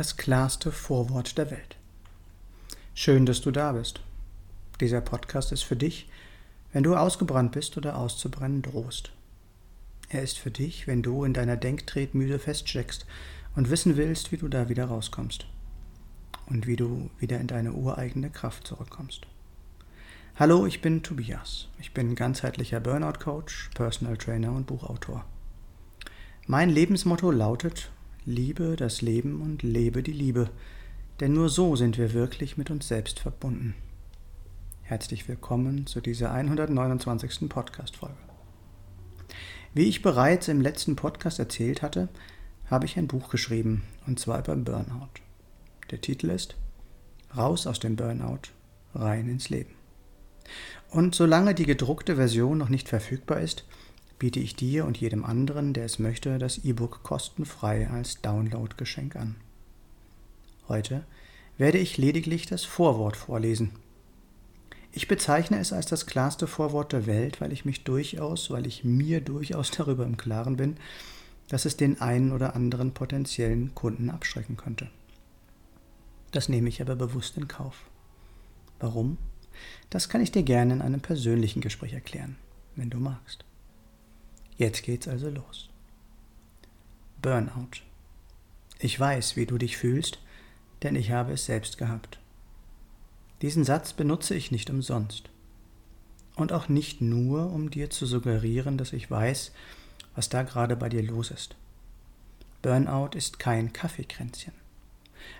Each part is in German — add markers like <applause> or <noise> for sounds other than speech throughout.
das klarste Vorwort der Welt. Schön, dass du da bist. Dieser Podcast ist für dich, wenn du ausgebrannt bist oder auszubrennen drohst. Er ist für dich, wenn du in deiner Denktretmühle feststeckst und wissen willst, wie du da wieder rauskommst und wie du wieder in deine ureigene Kraft zurückkommst. Hallo, ich bin Tobias. Ich bin ganzheitlicher Burnout-Coach, Personal Trainer und Buchautor. Mein Lebensmotto lautet, liebe das Leben und lebe die Liebe, denn nur so sind wir wirklich mit uns selbst verbunden. Herzlich willkommen zu dieser 129. Podcast-Folge. Wie ich bereits im letzten Podcast erzählt hatte, habe ich ein Buch geschrieben, und zwar über Burnout. Der Titel ist Raus aus dem Burnout, rein ins Leben. Und solange die gedruckte Version noch nicht verfügbar ist, biete ich dir und jedem anderen, der es möchte, das E-Book kostenfrei als Download-Geschenk an. Heute werde ich lediglich das Vorwort vorlesen. Ich bezeichne es als das klarste Vorwort der Welt, weil ich mich durchaus, weil ich mir durchaus <laughs> darüber im Klaren bin, dass es den einen oder anderen potenziellen Kunden abschrecken könnte. Das nehme ich aber bewusst in Kauf. Warum? Das kann ich dir gerne in einem persönlichen Gespräch erklären, wenn du magst. Jetzt geht's also los. Burnout. Ich weiß, wie du dich fühlst, denn ich habe es selbst gehabt. Diesen Satz benutze ich nicht umsonst. Und auch nicht nur, um dir zu suggerieren, dass ich weiß, was da gerade bei dir los ist. Burnout ist kein Kaffeekränzchen.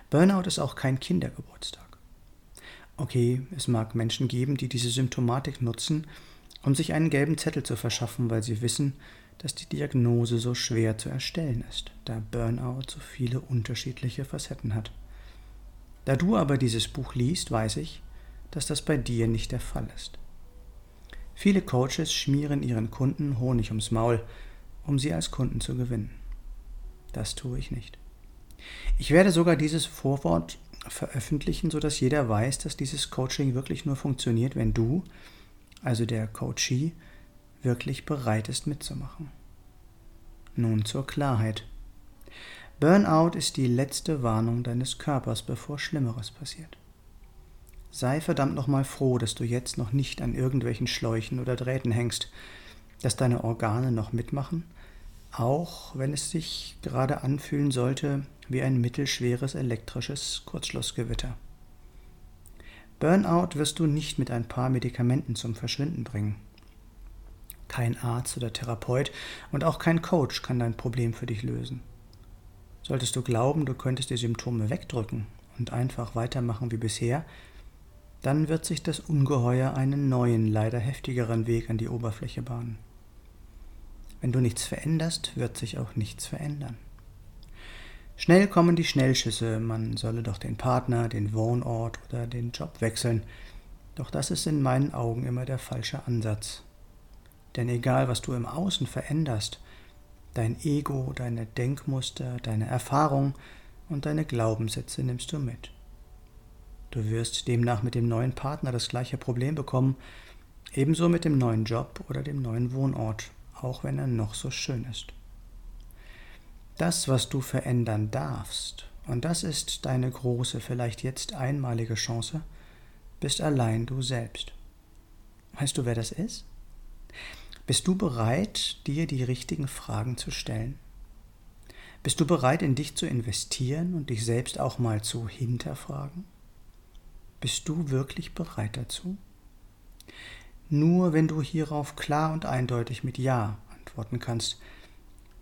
Burnout ist auch kein Kindergeburtstag. Okay, es mag Menschen geben, die diese Symptomatik nutzen, um sich einen gelben Zettel zu verschaffen, weil sie wissen, dass die Diagnose so schwer zu erstellen ist, da Burnout so viele unterschiedliche Facetten hat. Da du aber dieses Buch liest, weiß ich, dass das bei dir nicht der Fall ist. Viele Coaches schmieren ihren Kunden Honig ums Maul, um sie als Kunden zu gewinnen. Das tue ich nicht. Ich werde sogar dieses Vorwort veröffentlichen, sodass jeder weiß, dass dieses Coaching wirklich nur funktioniert, wenn du also der Coachee, wirklich bereit ist mitzumachen. Nun zur Klarheit. Burnout ist die letzte Warnung deines Körpers, bevor Schlimmeres passiert. Sei verdammt nochmal froh, dass du jetzt noch nicht an irgendwelchen Schläuchen oder Drähten hängst, dass deine Organe noch mitmachen, auch wenn es sich gerade anfühlen sollte wie ein mittelschweres elektrisches Kurzschlussgewitter. Burnout wirst du nicht mit ein paar Medikamenten zum Verschwinden bringen. Kein Arzt oder Therapeut und auch kein Coach kann dein Problem für dich lösen. Solltest du glauben, du könntest die Symptome wegdrücken und einfach weitermachen wie bisher, dann wird sich das Ungeheuer einen neuen, leider heftigeren Weg an die Oberfläche bahnen. Wenn du nichts veränderst, wird sich auch nichts verändern. Schnell kommen die Schnellschüsse, man solle doch den Partner, den Wohnort oder den Job wechseln. Doch das ist in meinen Augen immer der falsche Ansatz. Denn egal, was du im Außen veränderst, dein Ego, deine Denkmuster, deine Erfahrung und deine Glaubenssätze nimmst du mit. Du wirst demnach mit dem neuen Partner das gleiche Problem bekommen, ebenso mit dem neuen Job oder dem neuen Wohnort, auch wenn er noch so schön ist das, was du verändern darfst, und das ist deine große, vielleicht jetzt einmalige Chance, bist allein du selbst. Weißt du, wer das ist? Bist du bereit, dir die richtigen Fragen zu stellen? Bist du bereit, in dich zu investieren und dich selbst auch mal zu hinterfragen? Bist du wirklich bereit dazu? Nur wenn du hierauf klar und eindeutig mit Ja antworten kannst,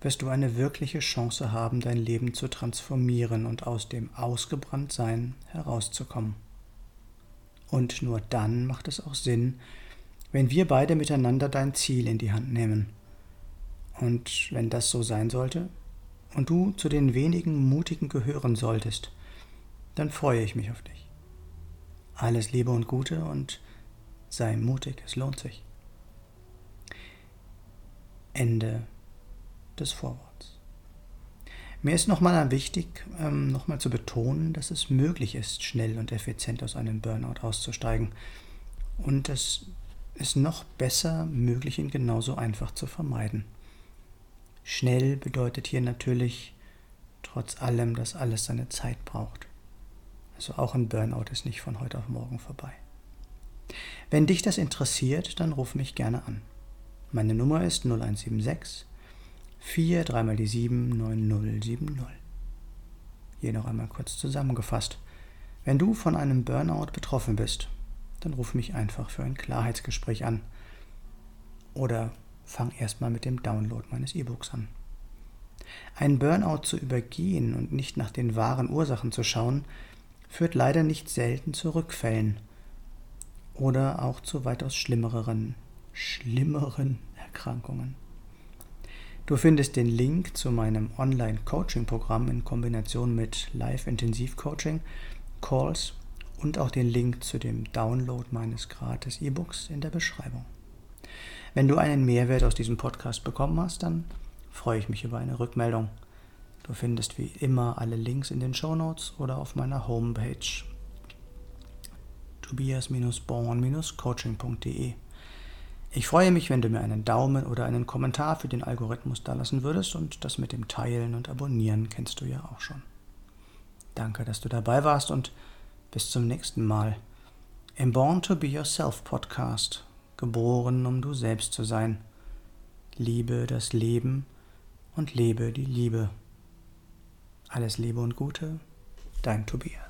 wirst du eine wirkliche Chance haben, dein Leben zu transformieren und aus dem Ausgebranntsein herauszukommen. Und nur dann macht es auch Sinn, wenn wir beide miteinander dein Ziel in die Hand nehmen. Und wenn das so sein sollte und du zu den wenigen Mutigen gehören solltest, dann freue ich mich auf dich. Alles Liebe und Gute und sei mutig, es lohnt sich. Ende des Vorworts. Mir ist nochmal wichtig, ähm, nochmal zu betonen, dass es möglich ist, schnell und effizient aus einem Burnout auszusteigen. Und es ist noch besser möglich, ihn genauso einfach zu vermeiden. Schnell bedeutet hier natürlich trotz allem, dass alles seine Zeit braucht. Also auch ein Burnout ist nicht von heute auf morgen vorbei. Wenn dich das interessiert, dann ruf mich gerne an. Meine Nummer ist 0176 4 3 mal die 7 9070. Hier noch einmal kurz zusammengefasst. Wenn du von einem Burnout betroffen bist, dann ruf mich einfach für ein Klarheitsgespräch an. Oder fang erstmal mit dem Download meines E-Books an. Ein Burnout zu übergehen und nicht nach den wahren Ursachen zu schauen, führt leider nicht selten zu Rückfällen oder auch zu weitaus schlimmeren, schlimmeren <laughs> Erkrankungen. Du findest den Link zu meinem Online-Coaching-Programm in Kombination mit Live-Intensiv-Coaching, Calls und auch den Link zu dem Download meines gratis E-Books in der Beschreibung. Wenn du einen Mehrwert aus diesem Podcast bekommen hast, dann freue ich mich über eine Rückmeldung. Du findest wie immer alle Links in den Show Notes oder auf meiner Homepage tobias-born-coaching.de. Ich freue mich, wenn du mir einen Daumen oder einen Kommentar für den Algorithmus da lassen würdest und das mit dem Teilen und Abonnieren kennst du ja auch schon. Danke, dass du dabei warst und bis zum nächsten Mal. Im Born to Be Yourself Podcast, geboren, um du selbst zu sein. Liebe das Leben und lebe die Liebe. Alles Liebe und Gute, dein Tobias.